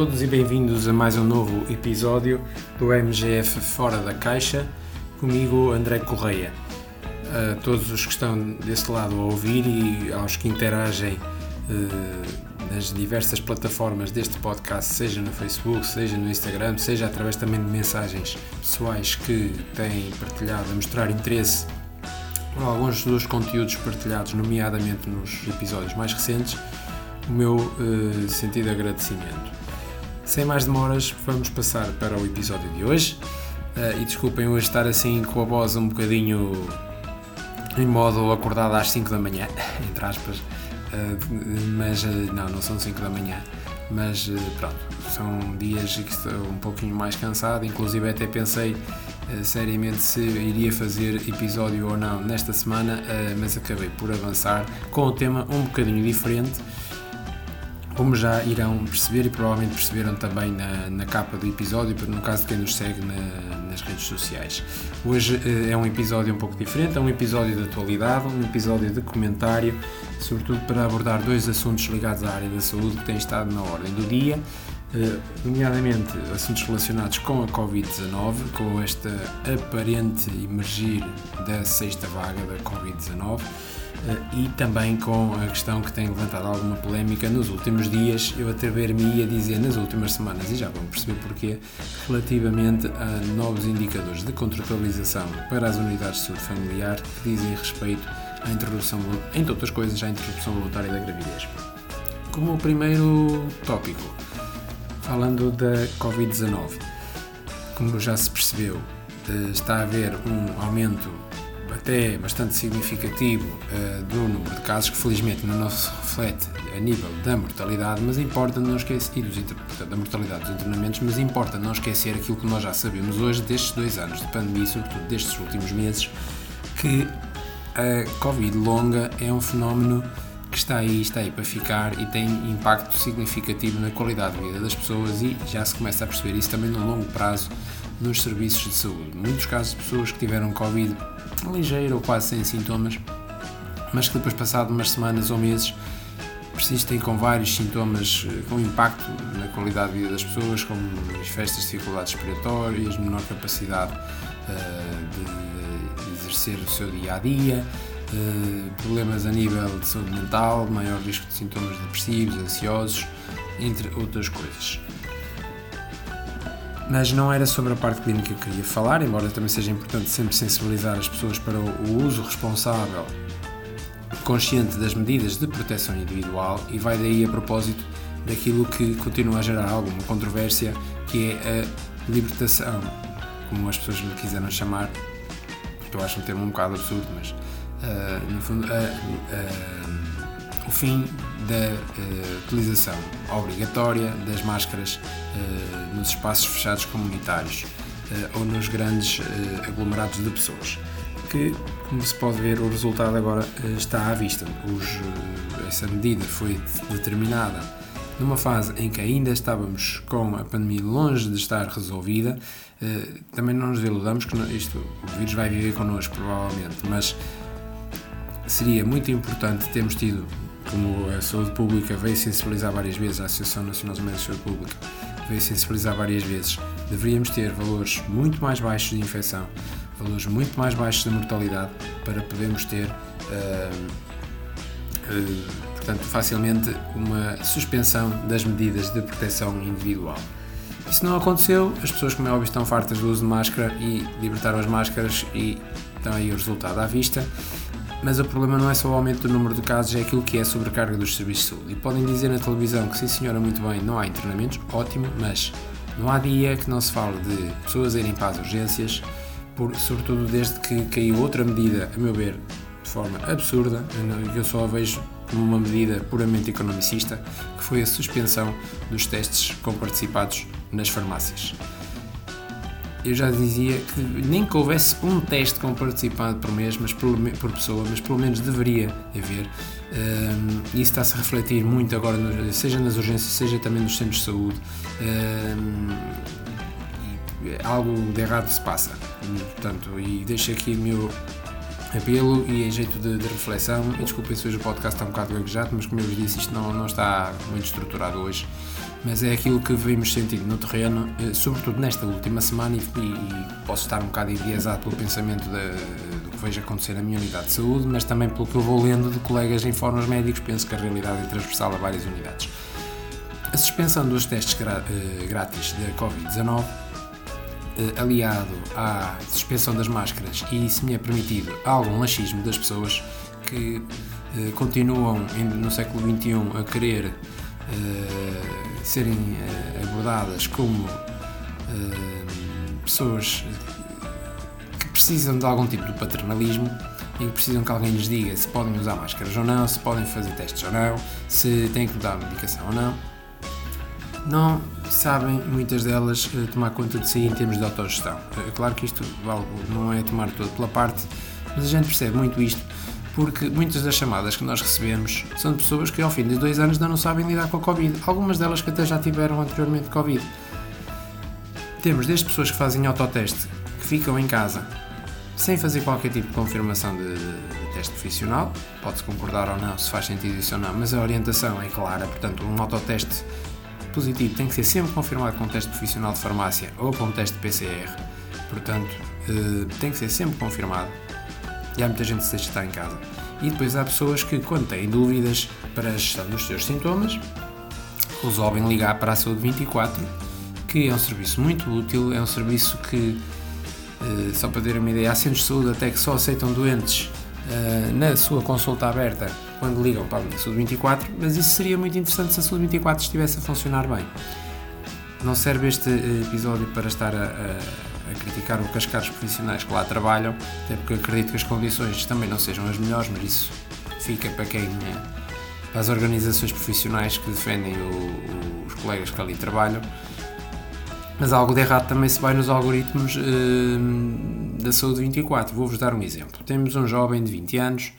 todos e bem-vindos a mais um novo episódio do MGF Fora da Caixa, comigo André Correia. A todos os que estão desse lado a ouvir e aos que interagem uh, nas diversas plataformas deste podcast, seja no Facebook, seja no Instagram, seja através também de mensagens pessoais que têm partilhado a mostrar interesse por alguns dos conteúdos partilhados, nomeadamente nos episódios mais recentes, o meu uh, sentido agradecimento. Sem mais demoras, vamos passar para o episódio de hoje. Uh, e desculpem hoje estar assim com a voz um bocadinho em modo acordado às 5 da manhã, entre aspas. Uh, mas não, não são 5 da manhã. Mas pronto, são dias que estou um pouquinho mais cansado. Inclusive, até pensei seriamente se iria fazer episódio ou não nesta semana, mas acabei por avançar com o tema um bocadinho diferente como já irão perceber e provavelmente perceberam também na, na capa do episódio, no caso de quem nos segue na, nas redes sociais. Hoje uh, é um episódio um pouco diferente, é um episódio de atualidade, um episódio de comentário, sobretudo para abordar dois assuntos ligados à área da saúde que têm estado na ordem do dia, uh, nomeadamente assuntos relacionados com a Covid-19, com esta aparente emergir da sexta vaga da Covid-19 eh, e também com a questão que tem levantado alguma polémica nos últimos dias, eu atrever-me a dizer nas últimas semanas, e já vão perceber porquê, relativamente a novos indicadores de contratualização para as unidades de saúde familiar que dizem respeito à introdução, entre outras coisas, à introdução voluntária da gravidez. Como o primeiro tópico, falando da Covid-19, como já se percebeu, eh, está a haver um aumento até bastante significativo uh, do número de casos, que felizmente não se reflete a nível da mortalidade, mas importa não esquecer, e dos, portanto, da mortalidade dos internamentos, mas importa não esquecer aquilo que nós já sabemos hoje destes dois anos de pandemia, sobretudo destes últimos meses, que a Covid longa é um fenómeno que está aí, está aí para ficar e tem impacto significativo na qualidade de vida das pessoas e já se começa a perceber isso também no longo prazo nos serviços de saúde. Muitos casos de pessoas que tiveram Covid ligeiro ou quase sem sintomas, mas que depois, passado umas semanas ou meses, persistem com vários sintomas eh, com impacto na qualidade de vida das pessoas, como festas dificuldades respiratórias, menor capacidade uh, de, exercer o seu dia a dia, uh, problemas a nível de saúde mental, maior risco de sintomas depressivos, ansiosos, entre outras coisas mas não era sobre a parte clínica que eu queria falar, embora também seja importante sempre sensibilizar as pessoas para o uso responsável, consciente das medidas de proteção individual e vai daí a propósito daquilo que continua a gerar alguma controvérsia, que é a libertação, como as pessoas lhe quiseram chamar, eu acho um termo um bocado absurdo, mas uh, no fundo uh, uh, o fim da uh, utilização obrigatória das máscaras uh, nos espaços fechados comunitários uh, ou nos grandes aglomerados de pessoas. Que, como se pode ver, o resultado agora está à vista. Os, essa medida foi determinada numa fase em que ainda estávamos com a pandemia longe de estar resolvida. também não nos iludamos que isto, o vírus vai viver connosco, provavelmente, mas seria muito importante termos tido como a saúde pública veio sensibilizar várias vezes, a Associação Nacional dos Médicos de Saúde Pública veio sensibilizar várias vezes, deveríamos ter valores muito mais baixos de infecção, valores muito mais baixos de mortalidade para podermos ter, uh, uh, portanto, facilmente uma suspensão das medidas de proteção individual. Isso não aconteceu, as pessoas, como é óbvio, estão fartas do uso de máscara e libertaram as máscaras e estão aí o resultado à vista. Mas o problema não é só o aumento do número de casos, é aquilo que é a sobrecarga dos serviços de saúde. E podem dizer na televisão que, sim senhora, muito bem, não há internamentos, ótimo, mas não há dia que não se fale de pessoas irem para as urgências, por, sobretudo desde que caiu outra medida, a meu ver, de forma absurda, que eu só a vejo como uma medida puramente economicista, que foi a suspensão dos testes com participados nas farmácias eu já dizia que nem que houvesse um teste com participante por mês, mas por, por pessoa, mas pelo menos deveria haver. Um, isso está-se a refletir muito agora, seja nas urgências, seja também nos centros de saúde. Um, algo de errado se passa. Portanto, e deixo aqui o meu apelo e em jeito de, de reflexão. E desculpem se hoje o podcast está um bocado gaguejado, mas como eu vos disse, isto não, não está muito estruturado hoje. Mas é aquilo que vimos sentindo no terreno, eh, sobretudo nesta última semana, e, e posso estar um bocado enviesado pelo pensamento de, do que vejo acontecer na minha unidade de saúde, mas também pelo que eu vou lendo de colegas em fóruns médicos, penso que a realidade é transversal a várias unidades. A suspensão dos testes eh, grátis da Covid-19 eh, aliado à suspensão das máscaras e, se me é permitido, algum laxismo das pessoas que continuam no século XXI a querer serem uh, abordadas como uh, pessoas que precisam de algum tipo de paternalismo e que precisam que alguém lhes diga se podem usar máscaras ou não, se podem fazer testes ou não, se têm que dar medicação ou não. Não sabem, muitas delas, tomar conta de si em termos de autogestão. claro que isto não é tomar tudo pela parte, mas a gente percebe muito isto porque muitas das chamadas que nós recebemos são de pessoas que ao fim de dois anos ainda não sabem lidar com a Covid, algumas delas que até já tiveram anteriormente Covid. Temos desde pessoas que fazem autoteste, que ficam em casa sem fazer qualquer tipo de confirmação de, de teste profissional, pode-se concordar ou não se faz sentido isso ou não, mas a orientação é clara, portanto, um autoteste positivo tem que ser sempre confirmado com um teste profissional de farmácia ou com um teste de PCR, portanto, eh, tem que ser sempre confirmado e há muita gente que se deixa estar em casa. E depois há pessoas que, quando têm dúvidas para a gestão dos seus sintomas, resolvem ligar para a Saúde 24, que é um serviço muito útil, é um serviço que, eh, só para ter uma ideia, há centros de saúde até que só aceitam doentes eh, na sua consulta aberta quando ligam para a Saúde 24, mas isso seria muito interessante se a Saúde 24 estivesse a funcionar bem. Não serve este eh, episódio para estar a, a a criticar o cascar os profissionais que lá trabalham, até porque acredito que as condições também não sejam as melhores, mas isso fica para quem para as organizações profissionais que defendem o, os colegas que ali trabalham. Mas algo de errado também se vai nos algoritmos eh, da Saúde 24. Vou-vos dar um exemplo. Temos um jovem de 20 anos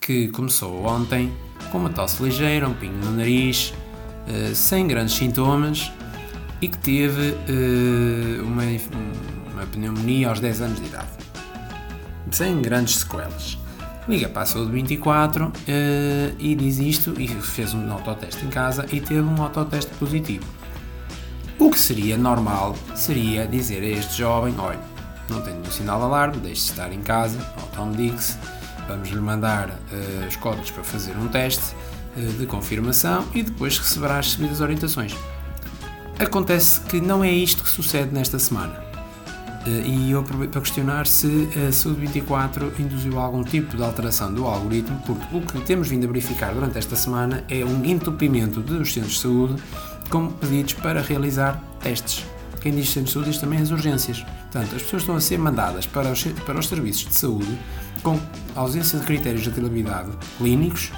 que começou ontem com uma tosse ligeira, um pingo no nariz, eh, sem grandes sintomas, e que teve uh, uma, uma pneumonia aos 10 anos de idade, sem grandes sequelas. Liga para a saúde 24 uh, e diz isto e fez um autoteste em casa e teve um autoteste positivo. O que seria normal seria dizer a este jovem: olha, não tem nenhum sinal de alarme, deixe-se estar em casa, automedique-se, vamos lhe mandar uh, os códigos para fazer um teste uh, de confirmação e depois receberá as devidas orientações. Acontece que não é isto que sucede nesta semana. Eh, e eu aproveito para questionar se a Saúde 24 induziu algum tipo de alteração do algoritmo, porque o que temos vindo a verificar durante esta semana é um entupimento dos centros de saúde com pedidos para realizar testes. Quem diz centros de saúde diz também as urgências. Portanto, as pessoas estão a ser mandadas para os, para os serviços de saúde com ausência de critérios de aplicabilidade clínicos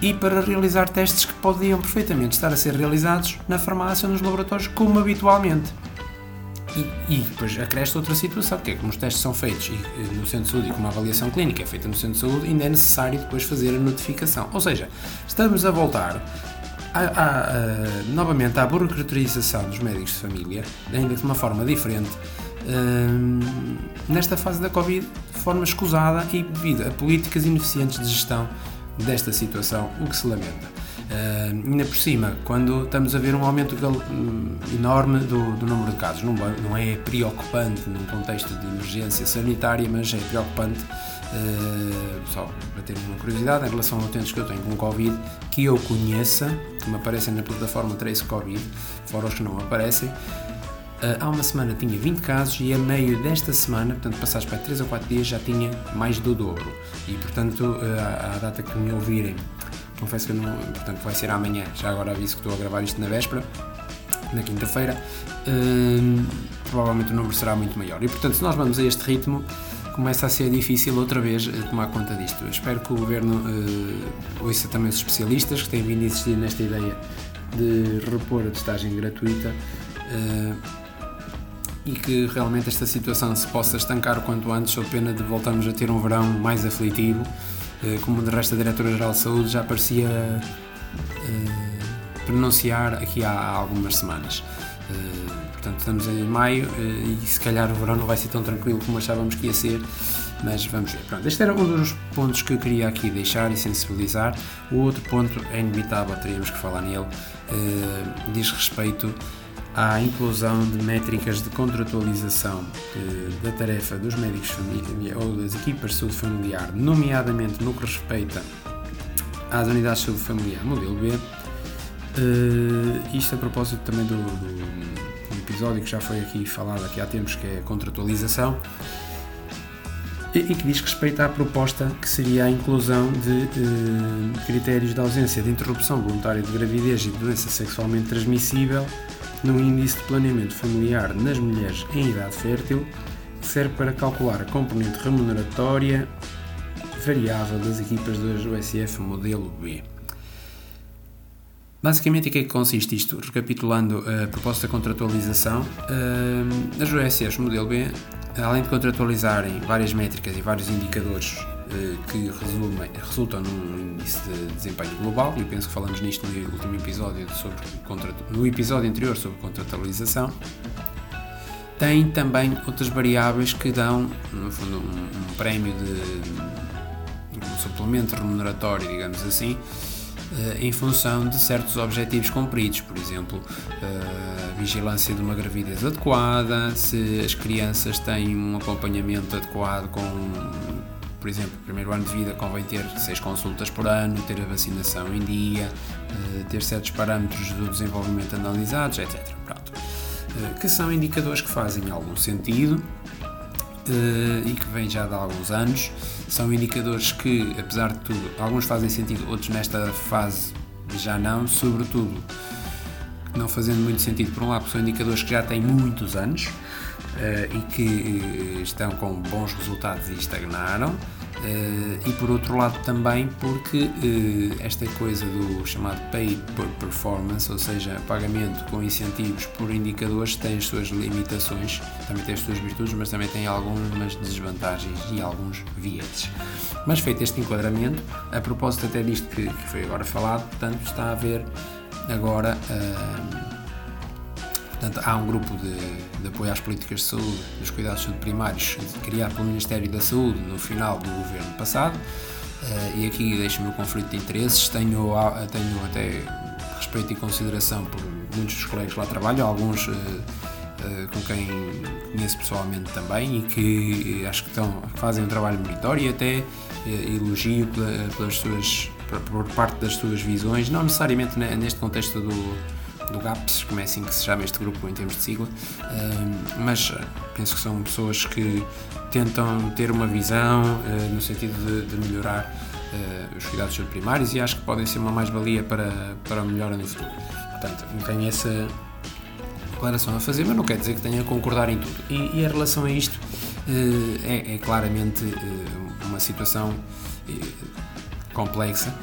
e para realizar testes que podiam perfeitamente estar a ser realizados na farmácia ou nos laboratórios como habitualmente. E, e depois acresce outra situação, que é como os testes são feitos no centro de saúde e como a avaliação clínica é feita no centro de saúde, ainda é necessário depois fazer a notificação. Ou seja, estamos a voltar a, a, a, novamente à burocratização dos médicos de família, ainda de uma forma diferente, hum, nesta fase da Covid, de forma escusada e devido a políticas ineficientes de gestão desta situação, o que se lamenta. Uh, ainda por cima, quando estamos a ver um aumento enorme do, do número de casos, não, não, é preocupante num contexto de emergência sanitária, mas é preocupante, uh, só para ter uma curiosidade, em relação a utentes que eu tenho com Covid, que eu conheça, que me aparecem na plataforma Trace Covid, fora os que não aparecem, há uma semana tinha 20 casos e a meio desta semana, portanto passados para 3 ou 4 dias, já tinha mais do dobro. E portanto, à, data que me ouvirem, confesso que não, portanto vai ser amanhã, já agora aviso que estou a gravar isto na véspera, na quinta-feira, uh, provavelmente o número será muito maior. E portanto, se nós vamos a este ritmo, começa a ser difícil outra vez tomar conta disto. Eu espero que o Governo uh, ouça também os especialistas que têm vindo a insistir nesta ideia de repor a testagem gratuita. Uh, e que realmente esta situação se possa estancar o quanto antes, sob pena de voltarmos a ter um verão mais aflitivo, eh, como de resto a Diretora-Geral de Saúde já parecia uh, pronunciar aqui há, algumas semanas. Uh, Portanto, estamos em maio e se calhar o verão não vai ser tão tranquilo como achávamos que ia ser, mas vamos ver. Pronto, este era um dos pontos que eu queria aqui deixar e sensibilizar. O outro ponto é inevitável, teríamos que falar nele, diz respeito à inclusão de métricas de contratualização da tarefa dos médicos ou das equipas de saúde familiar, nomeadamente no que respeita às unidades de saúde familiar modelo B. Uh, isto a propósito também do, do, do, episódio que já foi aqui falado aqui há tempos, que é a contratualização, e, que diz respeito à proposta que seria a inclusão de uh, critérios de ausência de interrupção voluntária de gravidez e de doença sexualmente transmissível no índice de planeamento familiar nas mulheres em idade fértil, que serve para calcular a componente remuneratória variável das equipas do USF modelo B. Basicamente, em que é que consiste isto? Recapitulando a proposta de contratualização, eh, as USFs modelo B, além de contratualizarem várias métricas e vários indicadores eh, que resultam num índice de desempenho global, e penso que falamos nisto no último episódio sobre no episódio anterior sobre contratualização, tem também outras variáveis que dão, no fundo, um, um prémio de um suplemento remuneratório, digamos assim, em função de certos objetivos cumpridos, por exemplo, eh, a vigilância de uma gravidez adequada, se as crianças têm um acompanhamento adequado com por exemplo, primeiro ano de vida convém ter seis consultas por ano, ter a vacinação em dia, eh, ter certos parâmetros do desenvolvimento analisados, etc. Pronto. Que são indicadores que fazem algum sentido e que vêm já de alguns anos são indicadores que, apesar de tudo, alguns fazem sentido, outros nesta fase já não, sobretudo não fazendo muito sentido por um lado, são indicadores que já têm muitos anos uh, e que uh, estão com bons resultados e estagnaram. Uh, e por outro lado também porque uh, esta coisa do chamado pay per performance, ou seja, pagamento com incentivos por indicadores, tem as suas limitações, também tem as suas virtudes, mas também tem algumas desvantagens e alguns vietes. Mas feito este enquadramento, a propósito até disto que, que foi agora falado, portanto está a haver agora uh, Portanto, há um grupo de, de, apoio às políticas de saúde, dos cuidados de saúde primários, criado pelo Ministério da Saúde no final do governo passado. Uh, e aqui deixo-me o conflito de interesses. Tenho, tenho até respeito e consideração por muitos dos colegas que lá trabalham, alguns uh, uh, com quem conheço pessoalmente também e que acho que estão, fazem um trabalho meritório e até elogio pelas suas, por parte das suas visões, não necessariamente neste contexto do do GAPS, como é assim que se chama este grupo em termos de sigla, mas eh, penso que são pessoas que tentam ter uma visão eh, no sentido de, de melhorar eh, os cuidados primários e acho que podem ser uma mais-valia para, para a melhora no futuro. Portanto, tenho essa declaração a fazer, mas não quer dizer que tenha a concordar em tudo. E, e em relação a isto, é, é claramente uma situação complexa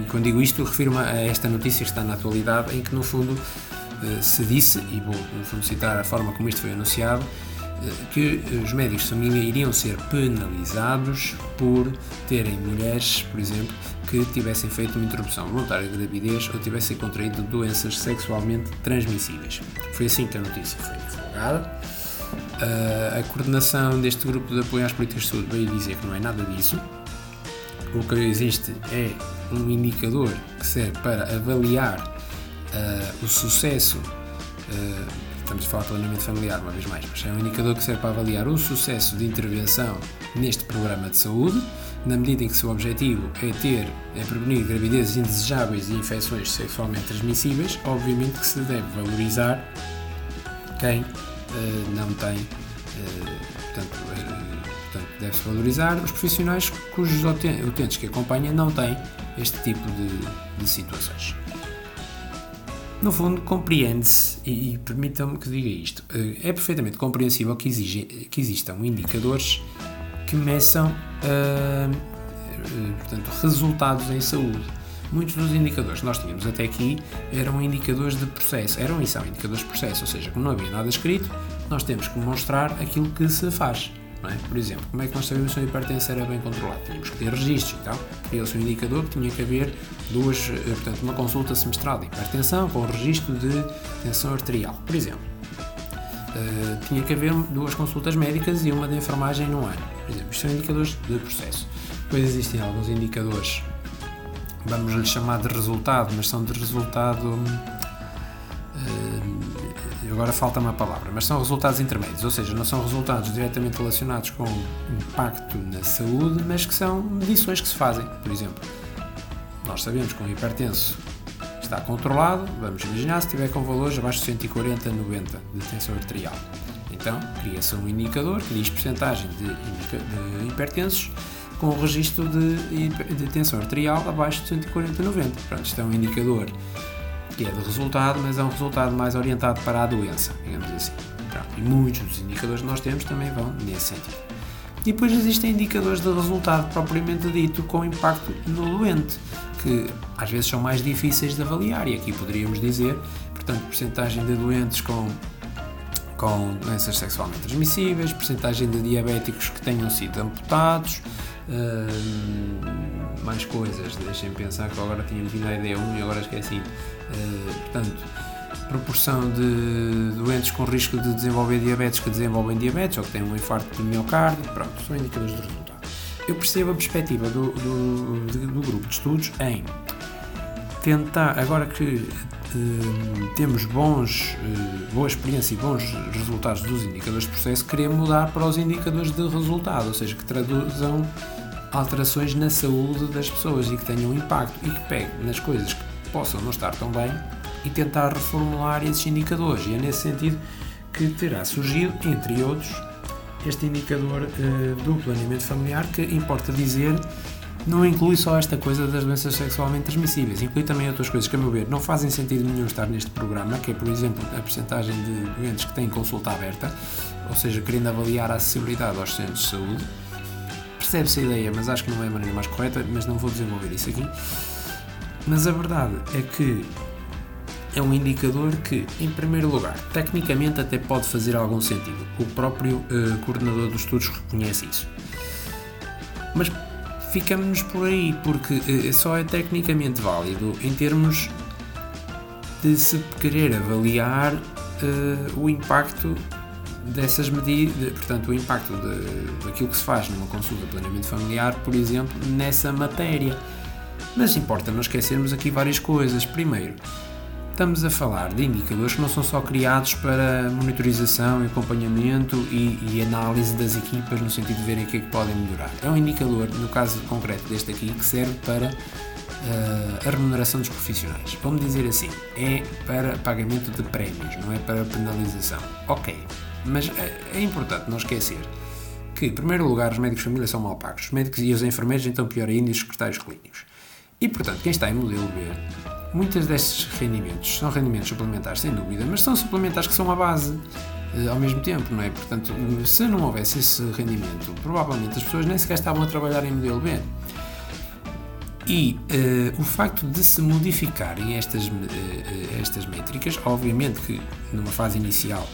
e quando digo isto, refiro-me a esta notícia que está na atualidade, em que no fundo uh, se disse, e vou no fundo citar a forma como isto foi anunciado, uh, que os médicos de família iriam ser penalizados por terem mulheres, por exemplo, que tivessem feito uma interrupção voluntária de gravidez ou tivessem contraído doenças sexualmente transmissíveis. Foi assim que a notícia foi divulgada. a coordenação deste grupo de apoio às políticas de saúde veio dizer que não é nada disso, o que existe é um indicador que serve para avaliar uh, o sucesso, uh, estamos a falar de planeamento familiar uma vez mais, mas é um indicador que serve para avaliar o sucesso de intervenção neste programa de saúde, na medida em que seu objetivo é ter, é prevenir gravidezes indesejáveis e infecções sexualmente transmissíveis, obviamente que se deve valorizar quem uh, não tem, portanto, Portanto, deve-se valorizar os profissionais cujos utentes que acompanham não têm este tipo de, de situações. No fundo, compreende-se, e, e permitam-me que diga isto, eh, é perfeitamente compreensível que, exige, que existam indicadores que meçam uh, portanto, resultados em saúde. Muitos dos indicadores que nós tínhamos até aqui eram indicadores de processo, eram e são indicadores de processo, ou seja, como não havia nada escrito, nós temos que mostrar aquilo que se faz é? Por exemplo, como é que nós sabemos se a hipertensão era bem controlada? Tínhamos que ter registros e tal. Criou-se um indicador que tinha que haver duas, eh, portanto, uma consulta semestral de hipertensão com registro de tensão arterial, por exemplo. Uh, tinha que haver duas consultas médicas e uma de enfermagem no ano. Por exemplo, isto são indicadores de processo. Depois existem alguns indicadores, vamos lhe chamar de resultado, mas são de resultado. Agora falta-me a palavra, mas são resultados intermédios, ou seja, não são resultados diretamente relacionados com impacto na saúde, mas que são medições que se fazem. Por exemplo, nós sabemos que um hipertenso está controlado, vamos imaginar se estiver com valores abaixo de 140, 90 de tensão arterial. Então, cria-se um indicador que diz percentagem de, de hipertensos com o registro de, de tensão arterial abaixo de 140, 90. Pronto, isto é um indicador que é de resultado, mas é um resultado mais orientado para a doença, digamos assim. Pronto, e muitos dos indicadores que nós temos também vão nesse sentido. E depois existem indicadores de resultado propriamente dito com impacto no doente que às vezes são mais difíceis de avaliar e aqui poderíamos dizer, portanto, porcentagem de doentes com com doenças sexualmente transmissíveis, porcentagem de diabéticos que tenham sido amputados, uh, mais coisas, deixem pensar que agora tinha vindo a ID1 e agora esqueci. Uh, portanto, proporção de doentes com risco de desenvolver diabetes que desenvolvem diabetes ou que têm um infarto de miocárdio, pronto, são indicadores de resultado. Eu percebo a perspectiva do, do, do, grupo de estudos em tentar, agora que uh, temos bons, uh, boa experiência e bons resultados dos indicadores de processo, querer mudar para os indicadores de resultado, ou seja, que traduzam alterações na saúde das pessoas e que tenham impacto e que peguem nas coisas que possam não estar tão bem e tentar reformular esses indicadores. E é nesse sentido que terá surgido, entre outros, este indicador uh, do planeamento familiar, que importa dizer, não inclui só esta coisa das doenças sexualmente transmissíveis, inclui também outras coisas que, a meu ver, não fazem sentido nenhum estar neste programa, que é, por exemplo, a percentagem de doentes que têm consulta aberta, ou seja, querendo avaliar a acessibilidade aos centros de saúde. Percebe-se a ideia, mas acho que não é a maneira mais correta, mas não vou desenvolver isso aqui. Mas a verdade é que é um indicador que, em primeiro lugar, tecnicamente até pode fazer algum sentido. O próprio uh, coordenador dos estudos reconhece isso. Mas ficamos por aí, porque uh, só é tecnicamente válido em termos de se querer avaliar uh, o impacto dessas medidas, portanto, o impacto daquilo que se faz numa consulta de planeamento familiar, por exemplo, nessa matéria. Mas importa não esquecermos aqui várias coisas. Primeiro, estamos a falar de indicadores que não são só criados para monitorização, acompanhamento e, e, análise das equipas no sentido de verem o que é que podem melhorar. É um indicador, no caso concreto deste aqui, que serve para uh, a remuneração dos profissionais. Vamos dizer assim, é para pagamento de prémios, não é para penalização. Ok, mas é, é importante não esquecer que, em primeiro lugar, os médicos de família são mal pagos, os médicos e os enfermeiros, então pior ainda, e os secretários clínicos. E, portanto, quem está em modelo B Muitos destes rendimentos são rendimentos suplementares, sem dúvida, mas são suplementares que são a base eh, ao mesmo tempo, não é? Portanto, se não houvesse esse rendimento, provavelmente as pessoas nem sequer estavam a trabalhar em modelo B. E uh, o facto de se modificarem estas, uh, estas métricas, obviamente que numa fase inicial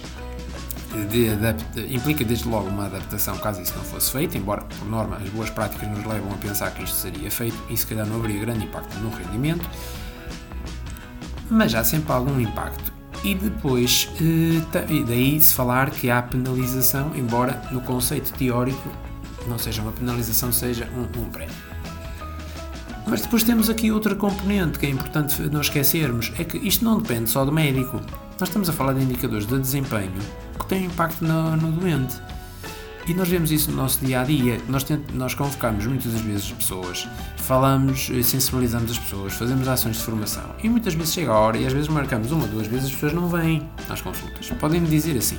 de implica desde logo uma adaptação caso isso não fosse feito, embora por norma as boas práticas nos levam a pensar que isto seria feito e se calhar não haveria grande impacto no rendimento mas há sempre algum impacto. E depois, eh, daí se falar que há penalização, embora no conceito teórico não seja uma penalização, seja um, um prémio. Mas depois temos aqui outra componente que é importante não esquecermos: é que isto não depende só do médico. Nós estamos a falar de indicadores de desempenho que têm impacto no, no doente. E nós vemos isso no nosso dia a dia. Nós, nós convocamos muitas das vezes pessoas, falamos, eh, sensibilizamos as pessoas, fazemos ações de formação. E muitas vezes chega a hora e às vezes marcamos uma, duas vezes as pessoas não vêm às consultas. Podem me dizer assim.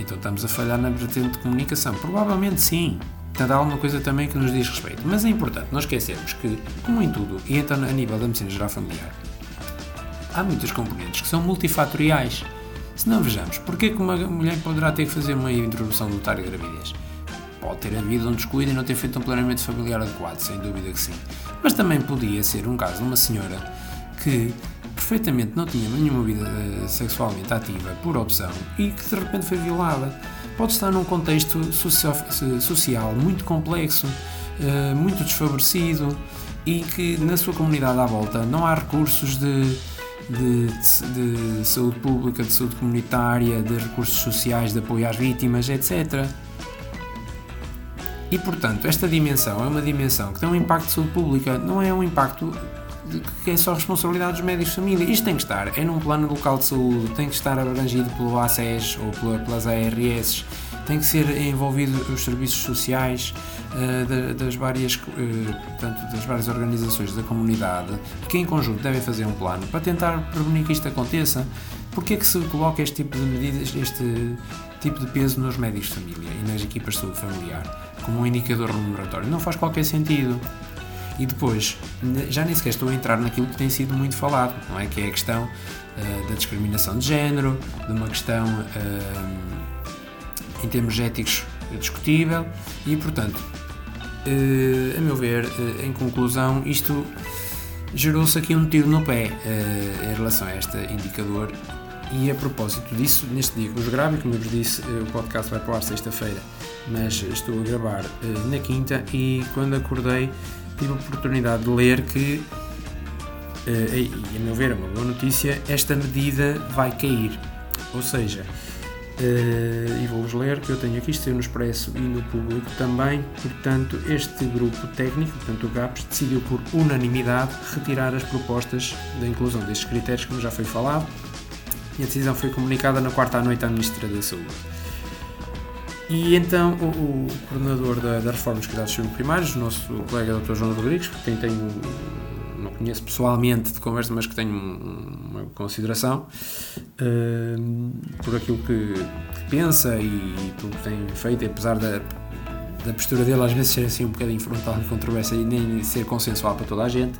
Então estamos a falhar na vertente de comunicação. Provavelmente sim. Portanto, há alguma coisa também que nos diz respeito. Mas é importante não esquecermos que, como em tudo, e então a nível da medicina geral familiar, há muitas componentes que são multifatoriais. Se não vejamos, porquê que uma mulher poderá ter que fazer uma interrupção voluntária de gravidez? Pode ter havido um descuido e não ter feito um planeamento familiar adequado, sem dúvida que sim. Mas também podia ser um caso de uma senhora que perfeitamente não tinha nenhuma vida uh, sexualmente ativa por opção e que de repente foi violada. Pode estar num contexto social, muito complexo, uh, muito desfavorecido e que na sua comunidade à volta não há recursos de, de, de, de saúde pública, de saúde comunitária, de recursos sociais, de apoio às vítimas, etc. E portanto, esta dimensão é uma dimensão que tem um impacto de saúde pública, não é um impacto que é só responsabilidade dos médicos de família. Isto tem que estar, é num plano local de saúde, tem que estar abrangido pelo ACES ou pelas ARS, tem que ser envolvido os serviços sociais uh, das, várias, uh, portanto, das várias organizações da comunidade, que em conjunto devem fazer um plano para tentar prevenir que isto aconteça. Porquê é que se coloca este tipo de medidas, este tipo de peso nos médicos de família e nas equipas de saúde familiar, como um indicador remuneratório? Não faz qualquer sentido. E depois, já nem sequer estou a entrar naquilo que tem sido muito falado, não é? Que é a questão uh, da discriminação de género, de uma questão uh, em termos éticos discutível e, portanto, a meu ver, em conclusão, isto gerou-se aqui um tiro no pé em relação a este indicador e a propósito disso, neste dia que vos gravo, como eu vos disse, o podcast vai para ar sexta-feira, mas estou a gravar na quinta e quando acordei tive a oportunidade de ler que, e a meu ver é uma boa notícia, esta medida vai cair. Ou seja, e vou-vos ler que eu tenho aqui, isto no Expresso e no Público também, portanto, este grupo técnico, portanto o GAPS, decidiu por unanimidade retirar as propostas da inclusão destes critérios, como já foi falado, e a decisão foi comunicada na quarta à noite à Ministra da Saúde. E então o, o coordenador da, da Reforma dos Cuidados Primários, o nosso colega Dr. João Rodrigues, quem tenho, não conheço pessoalmente de conversa, mas que tenho uma consideração uh, por aquilo que, pensa e, e pelo que tem feito, apesar da, da postura dele às vezes ser assim um bocadinho frontal e controversa e nem ser consensual para toda a gente,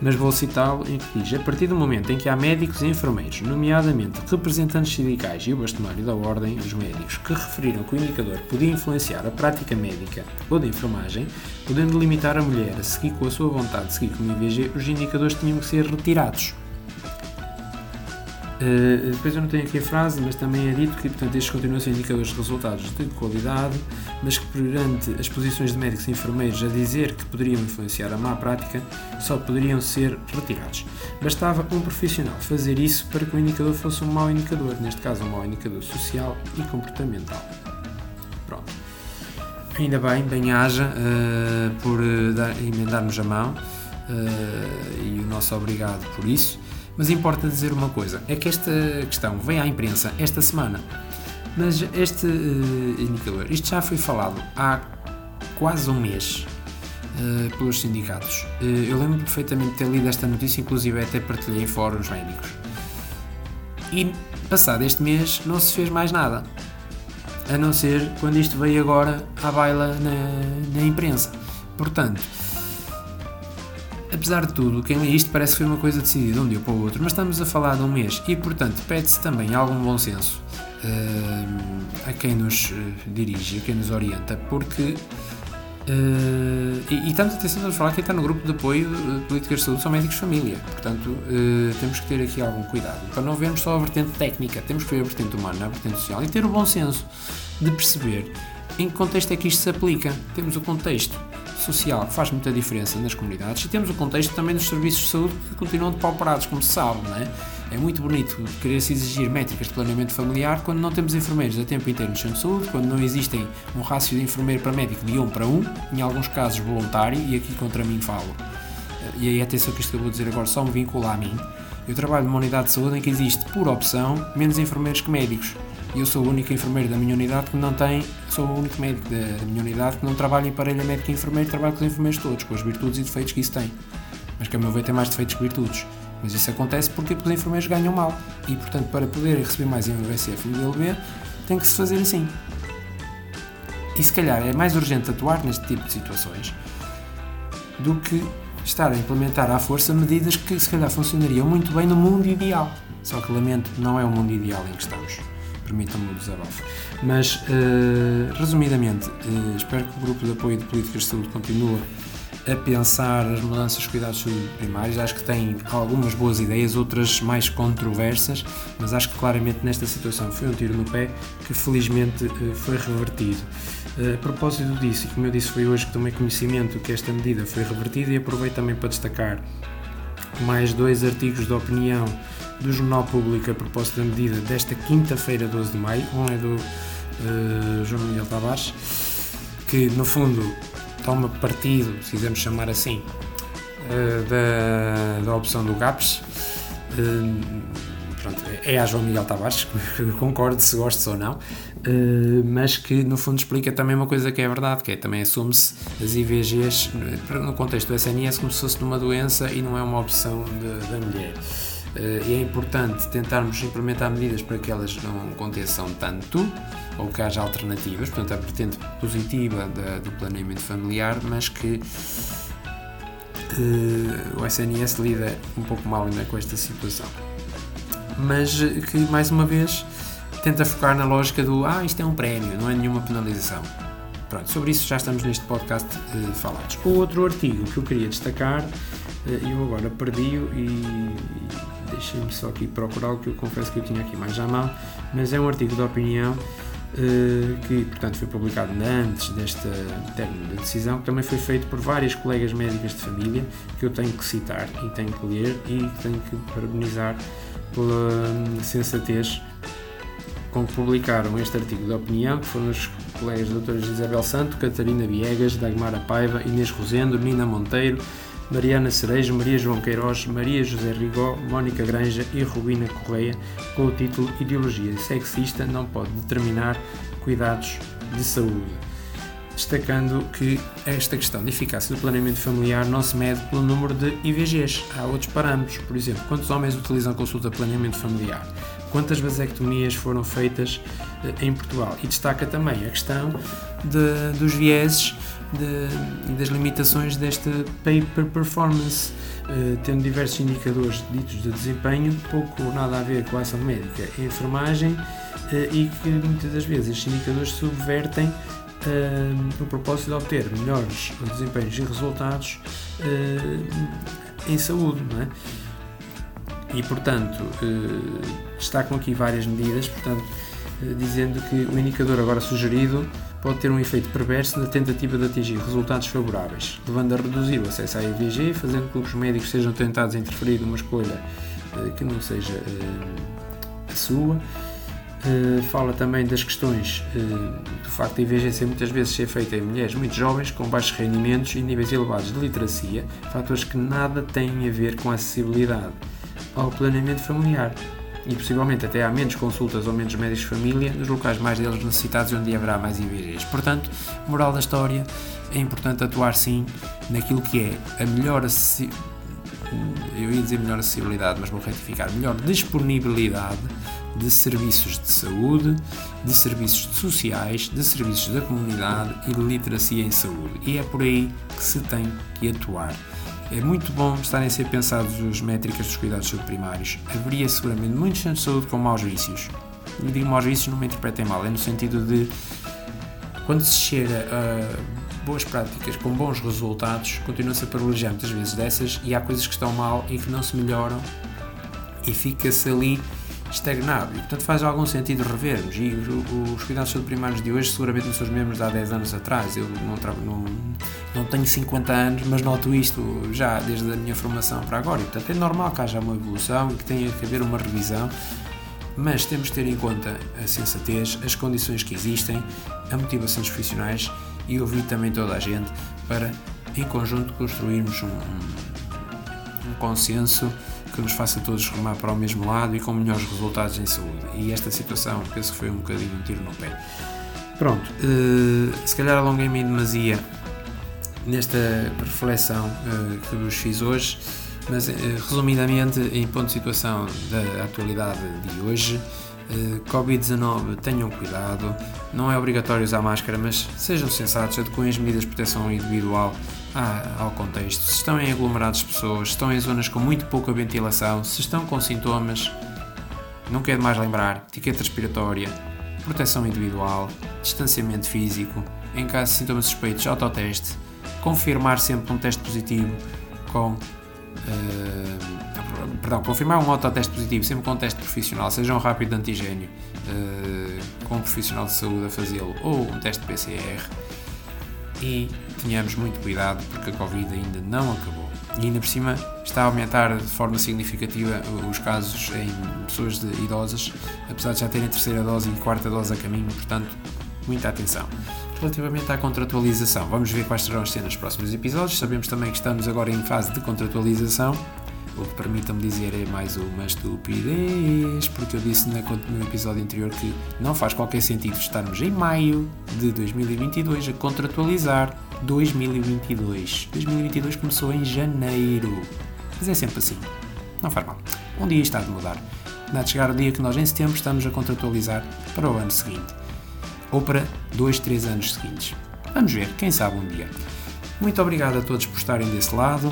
mas vou citá-lo em que diz: A partir do momento em que há médicos e enfermeiros, nomeadamente representantes sindicais e o bastonário da Ordem dos Médicos, que referiram que o indicador podia influenciar a prática médica ou da enfermagem, podendo limitar a mulher a seguir com a sua vontade de seguir com o IVG, os indicadores tinham que ser retirados. Uh, depois eu não tenho aqui a frase, mas também é dito que portanto, estes continuam a ser indicadores de resultados de qualidade, mas que perante as posições de médicos e enfermeiros a dizer que poderiam influenciar a má prática, só poderiam ser retirados. Bastava um profissional fazer isso para que o indicador fosse um mau indicador, neste caso um mau indicador social e comportamental. Pronto. Ainda bem, bem haja uh, por uh, dar, emendar-nos a mão e o nosso obrigado por isso. Mas importa dizer uma coisa: é que esta questão vem à imprensa esta semana. Mas este uh, indicador, isto já foi falado há quase um mês uh, pelos sindicatos. Uh, eu lembro perfeitamente de ter lido esta notícia, inclusive até partilhei em fóruns médicos. E passado este mês não se fez mais nada. A não ser quando isto veio agora à baila na, na imprensa. Portanto, apesar de tudo, quem lê isto parece que foi uma coisa decidida de um dia para o outro, mas estamos a falar de um mês e, portanto, pede-se também algum bom senso uh, a quem nos uh, dirige, a quem nos orienta, porque. Uh, e, e estamos atenção a falar que está no grupo de apoio de políticas de saúde são médicos família, portanto temos que ter aqui algum cuidado para não vermos só a vertente técnica, temos que ver a vertente humana, a vertente social e ter o bom senso de perceber em que contexto é que isto se aplica. Temos o contexto social que faz muita diferença nas comunidades e temos o contexto também dos serviços de saúde que continuam depauperados, como se sabe, não é? É muito bonito querer-se exigir métricas de planeamento familiar quando não temos enfermeiros a tempo inteiro no centro de saúde, quando não existem um rácio de enfermeiro para médico de 1 para 1, em alguns casos voluntário, e aqui contra mim falo. E aí atenção que isto que eu vou dizer agora só me vincula a mim. Eu trabalho numa unidade de saúde em que existe, por opção, menos enfermeiros que médicos. Eu sou o único enfermeiro da minha unidade que não tem, sou o único médico da, da minha unidade que não trabalha em parelha médico e enfermeiro, trabalho com os enfermeiros todos, com as virtudes e defeitos que isso tem. Mas que a meu ver tem mais defeitos que virtudes. Mas isso acontece porque, os enfermeiros ganham mal. E portanto, para poder receber mais IMVCF e ILB, tem que se fazer assim. E se calhar é mais urgente atuar neste tipo de situações do que estar a implementar à força medidas que se calhar funcionariam muito bem no mundo ideal. Só que lamento, não é o mundo ideal em que estamos permitam-me o desabafo. Mas, uh, resumidamente, uh, espero que o grupo de apoio de políticas de saúde continue a pensar as mudanças dos cuidados primários. Acho que tem algumas boas ideias, outras mais controversas, mas acho que claramente nesta situação foi um tiro no pé que felizmente eh, foi revertido. A propósito disso, e como eu disse, foi hoje que tomei conhecimento que esta medida foi revertida e aproveito também para destacar mais dois artigos de opinião do Jornal Público a propósito da medida desta quinta-feira, 12 de maio. Um é do uh, João Miguel Tavares, que no fundo toma partido, se quisermos chamar assim, uh, da, da opção do GAPS. Uh, pronto, é a João Miguel Tavares, concordo se gosta ou não, mas que no fundo explica também uma coisa que é verdade, que é também assume-se as IVGs no contexto do SNS como se fosse uma doença e não é uma opção da mulher. E é importante tentarmos implementar medidas para que elas não aconteçam tanto, ou que haja alternativas, portanto, a vertente positiva da, do planeamento familiar, mas que uh, o SNS lida um pouco mal ainda com esta situação. Mas que, mais uma vez, tenta focar na lógica do ah, isto é um prémio, não é nenhuma penalização. Pronto, sobre isso já estamos neste podcast uh, falados. O outro artigo que eu queria destacar, uh, eu agora perdi-o e, e deixei-me só aqui procurar o que eu confesso que eu tinha aqui mais à mão, mas é um artigo de opinião eh, que portanto foi publicado antes desta término da decisão, que também foi feito por várias colegas médicas de família, que eu tenho que citar e tenho que ler e tenho que parabenizar pela hum, sensatez com que publicaram este artigo de opinião, que foram os colegas doutoras Isabel Santo, Catarina Viegas, Dagmara Paiva, Inês Rosendo, Nina Monteiro, Mariana Cerejo, Maria João Queiroz, Maria José Rigó, Mónica Granja e Rubina Correia, com o título Ideologia sexista não pode determinar cuidados de saúde. Destacando que esta questão de eficácia do planeamento familiar não se mede pelo número de IVGs. Há outros parâmetros, por exemplo, quantos homens utilizam consulta de planeamento familiar, quantas vasectomias foram feitas eh, em Portugal. E destaca também a questão de, dos vieses de, das limitações desta pay per performance, uh, tendo diversos indicadores ditos de desempenho, pouco ou nada a ver com a ação médica e enfermagem, uh, e que muitas das vezes estes indicadores subvertem uh, o propósito de obter melhores desempenhos e resultados em saúde, não é? E portanto, destacam aqui várias medidas, portanto, dizendo que o indicador agora sugerido pode ter um efeito perverso na tentativa de atingir resultados favoráveis, levando a reduzir o acesso à IVG, fazendo com que os médicos sejam tentados a interferir numa escolha uh, que não seja uh, a sua. Uh, fala também das questões do facto da IVG ser muitas vezes ser feita em mulheres muito jovens, com baixos rendimentos e níveis elevados de literacia, fatores que nada têm a ver com a acessibilidade ao planeamento familiar e possivelmente até há menos consultas ou menos médicos de família nos locais mais deles necessitados onde haverá mais IVGs. Portanto, moral da história, é importante atuar sim naquilo que é a melhor eu ia dizer melhor acessibilidade, mas vou retificar, melhor disponibilidade de serviços de saúde, de serviços sociais, de serviços da comunidade e de literacia em saúde. E é por aí que se tem que atuar. É muito bom estarem a ser pensados as métricas dos cuidados de saúde primários. Haveria seguramente muitos centros de saúde com maus vícios. E digo maus vícios, não me interpretem mal, é no sentido de quando se chega a boas práticas com bons resultados, continua-se a privilegiar muitas vezes dessas e há coisas que estão mal e que não se melhoram e fica-se ali estagnado. E, portanto, faz algum sentido revermos. E os, os cuidados saúde primários de hoje, seguramente, não são os mesmos de há 10 anos atrás. Eu não, não, não tenho 50 anos, mas noto isto já desde a minha formação para agora. E, portanto, é normal que haja uma evolução e que tenha que haver uma revisão. Mas temos de ter em conta a sensatez, as condições que existem, a motivação dos profissionais e ouvir também toda a gente para, em conjunto, construirmos um, um consenso que nos faça todos remar para o mesmo lado e com melhores resultados em saúde. E esta situação penso que foi um bocadinho um tiro no pé. Pronto, uh, se calhar alonguei-me em demasia nesta reflexão uh, que vos fiz hoje, mas uh, resumidamente, em ponto de situação da atualidade de hoje, Covid-19, tenham cuidado, não é obrigatório usar máscara, mas sejam sensatos, adequem as medidas de proteção individual ao contexto. Se estão em aglomerados de pessoas, se estão em zonas com muito pouca ventilação, se estão com sintomas, não quero mais lembrar, etiqueta respiratória, proteção individual, distanciamento físico, em caso de sintomas suspeitos, autoteste, confirmar sempre um teste positivo com. Uh, perdão, confirmar um autoteste positivo sempre com um teste profissional, seja um rápido antigênio, uh, com um profissional de saúde a fazê-lo, ou um teste PCR. E tenhamos muito cuidado porque a Covid ainda não acabou. E ainda por cima está a aumentar de forma significativa os casos em pessoas de idosas, apesar de já terem terceira dose e quarta dose a caminho, portanto, muita atenção. Relativamente à contratualização, vamos ver quais serão as cenas nos próximos episódios. Sabemos também que estamos agora em fase de contratualização o que permita-me dizer é mais uma estupidez, porque eu disse no episódio anterior que não faz qualquer sentido estarmos em maio de 2022 a contratualizar 2022. 2022 começou em janeiro, mas é sempre assim, não faz mal. Um dia está de mudar. Nada de chegar o dia que nós em setembro estamos a contratualizar para o ano seguinte, ou para dois, três anos seguintes. Vamos ver, quem sabe um dia. Muito obrigado a todos por estarem desse lado.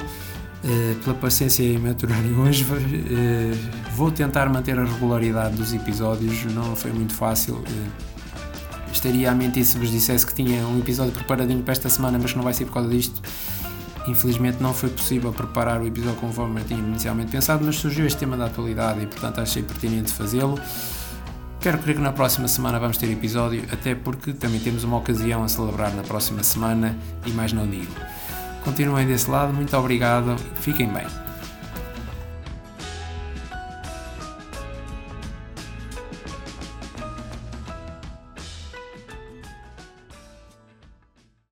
Uh, pela paciência em me aturarem hoje. Uh, vou tentar manter a regularidade dos episódios, não foi muito fácil. Estaria a mentir se vos dissesse que tinha um episódio preparadinho para esta semana, mas que não vai ser por causa disto. Infelizmente não foi possível preparar o episódio conforme eu tinha inicialmente pensado, mas surgiu este tema da atualidade e portanto achei pertinente fazê-lo. Quero crer que na próxima semana vamos ter episódio, até porque também temos uma ocasião a celebrar na próxima semana e mais não digo. Continuem desse lado, muito obrigado, fiquem bem.